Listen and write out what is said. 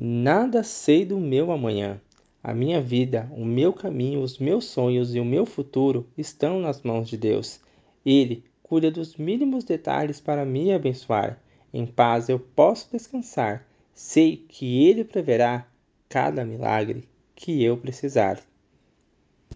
Nada sei do meu amanhã. A minha vida, o meu caminho, os meus sonhos e o meu futuro estão nas mãos de Deus. Ele cuida dos mínimos detalhes para me abençoar. Em paz eu posso descansar. Sei que Ele preverá cada milagre que eu precisar.